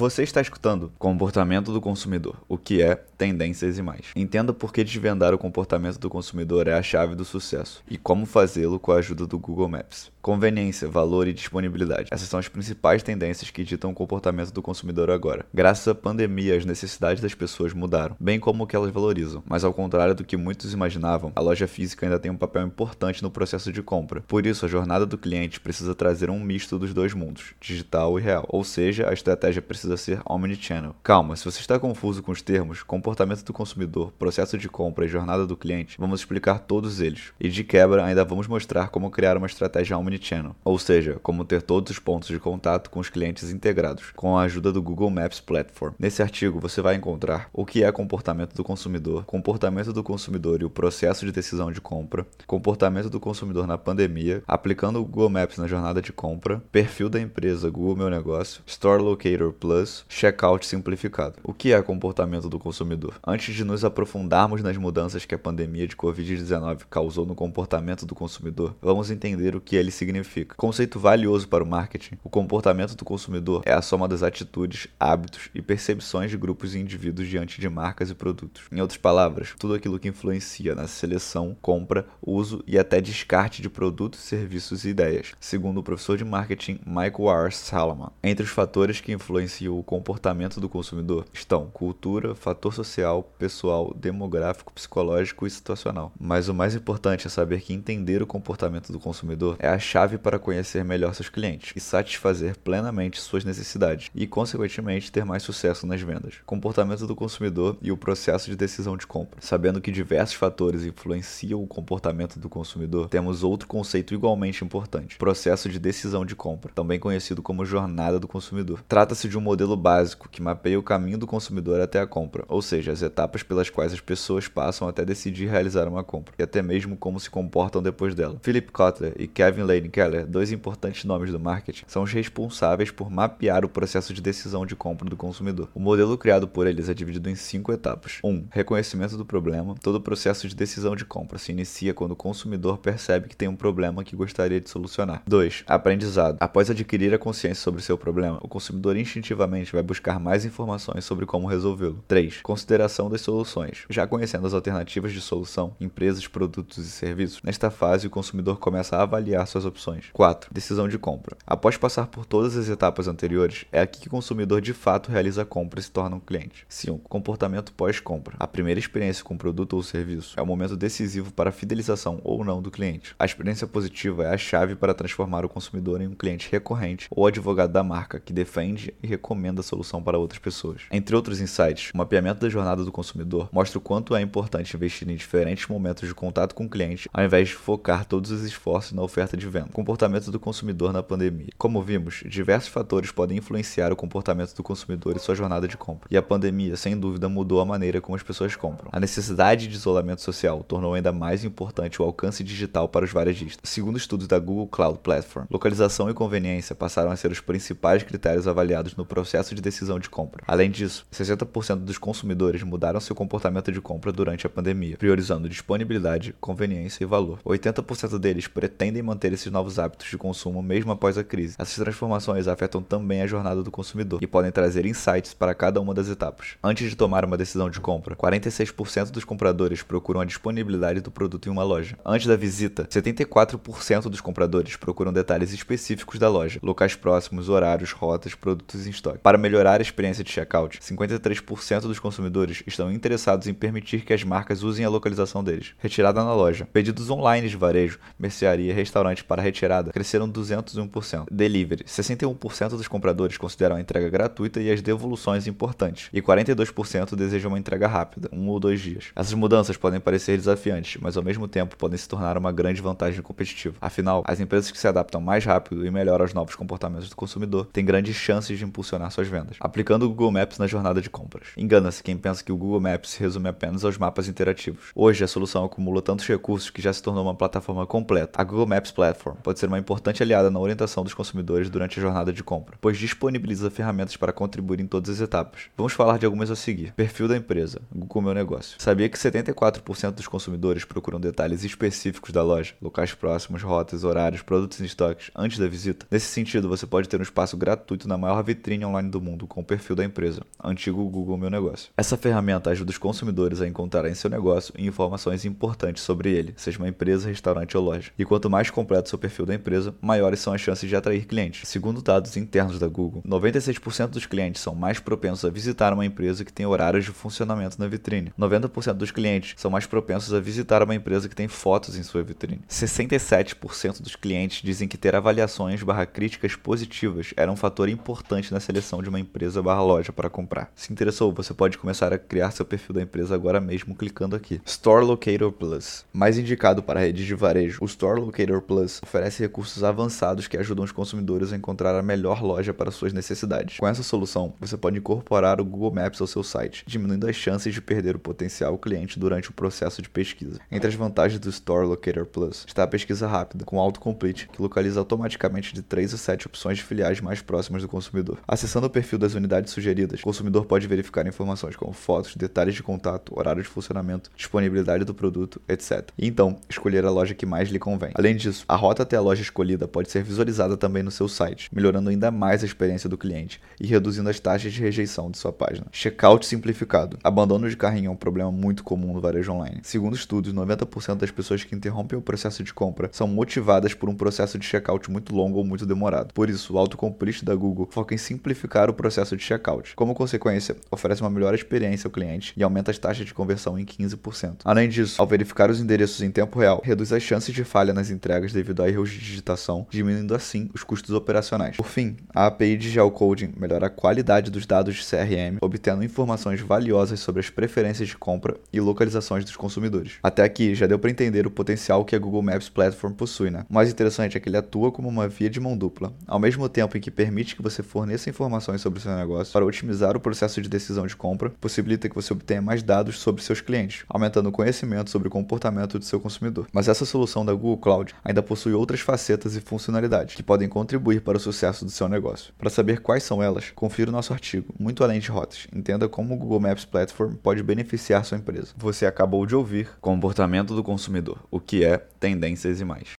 Você está escutando Comportamento do Consumidor, o que é tendências e mais. Entenda por que desvendar o comportamento do consumidor é a chave do sucesso e como fazê-lo com a ajuda do Google Maps. Conveniência, valor e disponibilidade. Essas são as principais tendências que ditam o comportamento do consumidor agora. Graças à pandemia, as necessidades das pessoas mudaram, bem como o que elas valorizam. Mas ao contrário do que muitos imaginavam, a loja física ainda tem um papel importante no processo de compra. Por isso, a jornada do cliente precisa trazer um misto dos dois mundos, digital e real. Ou seja, a estratégia precisa ser omnichannel. Calma, se você está confuso com os termos comportamento do consumidor, processo de compra e jornada do cliente, vamos explicar todos eles. E de quebra, ainda vamos mostrar como criar uma estratégia omnichannel Omnichannel, ou seja, como ter todos os pontos de contato com os clientes integrados, com a ajuda do Google Maps Platform. Nesse artigo você vai encontrar o que é comportamento do consumidor, comportamento do consumidor e o processo de decisão de compra, comportamento do consumidor na pandemia, aplicando o Google Maps na jornada de compra, perfil da empresa Google Meu Negócio, Store Locator Plus, checkout simplificado. O que é comportamento do consumidor? Antes de nos aprofundarmos nas mudanças que a pandemia de Covid-19 causou no comportamento do consumidor, vamos entender o que ele significa. Conceito valioso para o marketing. O comportamento do consumidor é a soma das atitudes, hábitos e percepções de grupos e indivíduos diante de marcas e produtos. Em outras palavras, tudo aquilo que influencia na seleção, compra, uso e até descarte de produtos, serviços e ideias, segundo o professor de marketing Michael R. Salomon. Entre os fatores que influenciam o comportamento do consumidor estão cultura, fator social, pessoal, demográfico, psicológico e situacional. Mas o mais importante é saber que entender o comportamento do consumidor é a chave para conhecer melhor seus clientes e satisfazer plenamente suas necessidades e, consequentemente, ter mais sucesso nas vendas. Comportamento do consumidor e o processo de decisão de compra. Sabendo que diversos fatores influenciam o comportamento do consumidor, temos outro conceito igualmente importante: processo de decisão de compra, também conhecido como jornada do consumidor. Trata-se de um modelo básico que mapeia o caminho do consumidor até a compra, ou seja, as etapas pelas quais as pessoas passam até decidir realizar uma compra e até mesmo como se comportam depois dela. Philip Kotler e Kevin Keller, dois importantes nomes do marketing, são os responsáveis por mapear o processo de decisão de compra do consumidor. O modelo criado por eles é dividido em cinco etapas. 1. Um, reconhecimento do problema. Todo o processo de decisão de compra se inicia quando o consumidor percebe que tem um problema que gostaria de solucionar. 2. Aprendizado. Após adquirir a consciência sobre seu problema, o consumidor instintivamente vai buscar mais informações sobre como resolvê-lo. 3. Consideração das soluções. Já conhecendo as alternativas de solução, empresas, produtos e serviços, nesta fase o consumidor começa a avaliar suas opções. 4. Decisão de compra. Após passar por todas as etapas anteriores, é aqui que o consumidor de fato realiza a compra e se torna um cliente. 5. Comportamento pós-compra. A primeira experiência com o produto ou serviço é o momento decisivo para a fidelização ou não do cliente. A experiência positiva é a chave para transformar o consumidor em um cliente recorrente ou advogado da marca que defende e recomenda a solução para outras pessoas. Entre outros insights, o mapeamento da jornada do consumidor mostra o quanto é importante investir em diferentes momentos de contato com o cliente, ao invés de focar todos os esforços na oferta de venda comportamento do consumidor na pandemia. Como vimos, diversos fatores podem influenciar o comportamento do consumidor e sua jornada de compra. E a pandemia, sem dúvida, mudou a maneira como as pessoas compram. A necessidade de isolamento social tornou ainda mais importante o alcance digital para os varejistas. Segundo estudos da Google Cloud Platform, localização e conveniência passaram a ser os principais critérios avaliados no processo de decisão de compra. Além disso, 60% dos consumidores mudaram seu comportamento de compra durante a pandemia, priorizando disponibilidade, conveniência e valor. 80% deles pretendem manter esses novos hábitos de consumo mesmo após a crise. Essas transformações afetam também a jornada do consumidor e podem trazer insights para cada uma das etapas. Antes de tomar uma decisão de compra, 46% dos compradores procuram a disponibilidade do produto em uma loja. Antes da visita, 74% dos compradores procuram detalhes específicos da loja, locais próximos, horários, rotas, produtos em estoque. Para melhorar a experiência de checkout, 53% dos consumidores estão interessados em permitir que as marcas usem a localização deles. Retirada na loja. Pedidos online de varejo, mercearia, restaurante para retirada cresceram 201%. Delivery: 61% dos compradores consideram a entrega gratuita e as devoluções importantes, e 42% desejam uma entrega rápida, um ou dois dias. Essas mudanças podem parecer desafiantes, mas ao mesmo tempo podem se tornar uma grande vantagem competitiva. Afinal, as empresas que se adaptam mais rápido e melhor aos novos comportamentos do consumidor têm grandes chances de impulsionar suas vendas. Aplicando o Google Maps na jornada de compras. Engana-se quem pensa que o Google Maps se resume apenas aos mapas interativos. Hoje, a solução acumula tantos recursos que já se tornou uma plataforma completa. A Google Maps Platform Platform pode ser uma importante aliada na orientação dos consumidores durante a jornada de compra, pois disponibiliza ferramentas para contribuir em todas as etapas. Vamos falar de algumas a seguir. Perfil da empresa. Google Meu Negócio. Sabia que 74% dos consumidores procuram detalhes específicos da loja, locais próximos, rotas, horários, produtos em estoques, antes da visita? Nesse sentido, você pode ter um espaço gratuito na maior vitrine online do mundo com o perfil da empresa, antigo Google Meu Negócio. Essa ferramenta ajuda os consumidores a encontrarem seu negócio e informações importantes sobre ele, seja uma empresa, restaurante ou loja. E quanto mais completo seu perfil da empresa, maiores são as chances de atrair clientes. Segundo dados internos da Google, 96% dos clientes são mais propensos a visitar uma empresa que tem horários de funcionamento na vitrine. 90% dos clientes são mais propensos a visitar uma empresa que tem fotos em sua vitrine. 67% dos clientes dizem que ter avaliações barra críticas positivas era um fator importante na seleção de uma empresa barra loja para comprar. Se interessou, você pode começar a criar seu perfil da empresa agora mesmo clicando aqui. Store Locator Plus. Mais indicado para redes de varejo, o Store Locator Plus oferece recursos avançados que ajudam os consumidores a encontrar a melhor loja para suas necessidades. Com essa solução, você pode incorporar o Google Maps ao seu site, diminuindo as chances de perder o potencial cliente durante o processo de pesquisa. Entre as vantagens do Store Locator Plus está a pesquisa rápida, com autocomplete, que localiza automaticamente de 3 a 7 opções de filiais mais próximas do consumidor. Acessando o perfil das unidades sugeridas, o consumidor pode verificar informações como fotos, detalhes de contato, horário de funcionamento, disponibilidade do produto, etc. E então, escolher a loja que mais lhe convém. Além disso, a até a loja escolhida pode ser visualizada também no seu site, melhorando ainda mais a experiência do cliente e reduzindo as taxas de rejeição de sua página. Checkout simplificado. Abandono de carrinho é um problema muito comum no varejo online. Segundo estudos, 90% das pessoas que interrompem o processo de compra são motivadas por um processo de checkout muito longo ou muito demorado. Por isso, o autocomplete da Google foca em simplificar o processo de checkout. Como consequência, oferece uma melhor experiência ao cliente e aumenta as taxas de conversão em 15%. Além disso, ao verificar os endereços em tempo real, reduz as chances de falha nas entregas devido a erros de digitação, diminuindo assim os custos operacionais. Por fim, a API de Geocoding melhora a qualidade dos dados de CRM, obtendo informações valiosas sobre as preferências de compra e localizações dos consumidores. Até aqui já deu para entender o potencial que a Google Maps Platform possui, né? O mais interessante é que ele atua como uma via de mão dupla, ao mesmo tempo em que permite que você forneça informações sobre o seu negócio para otimizar o processo de decisão de compra, possibilita que você obtenha mais dados sobre seus clientes, aumentando o conhecimento sobre o comportamento do seu consumidor. Mas essa solução da Google Cloud ainda possui outras facetas e funcionalidades que podem contribuir para o sucesso do seu negócio. Para saber quais são elas, confira o nosso artigo, muito além de rotas. Entenda como o Google Maps Platform pode beneficiar sua empresa. Você acabou de ouvir Comportamento do Consumidor, o que é, tendências e mais.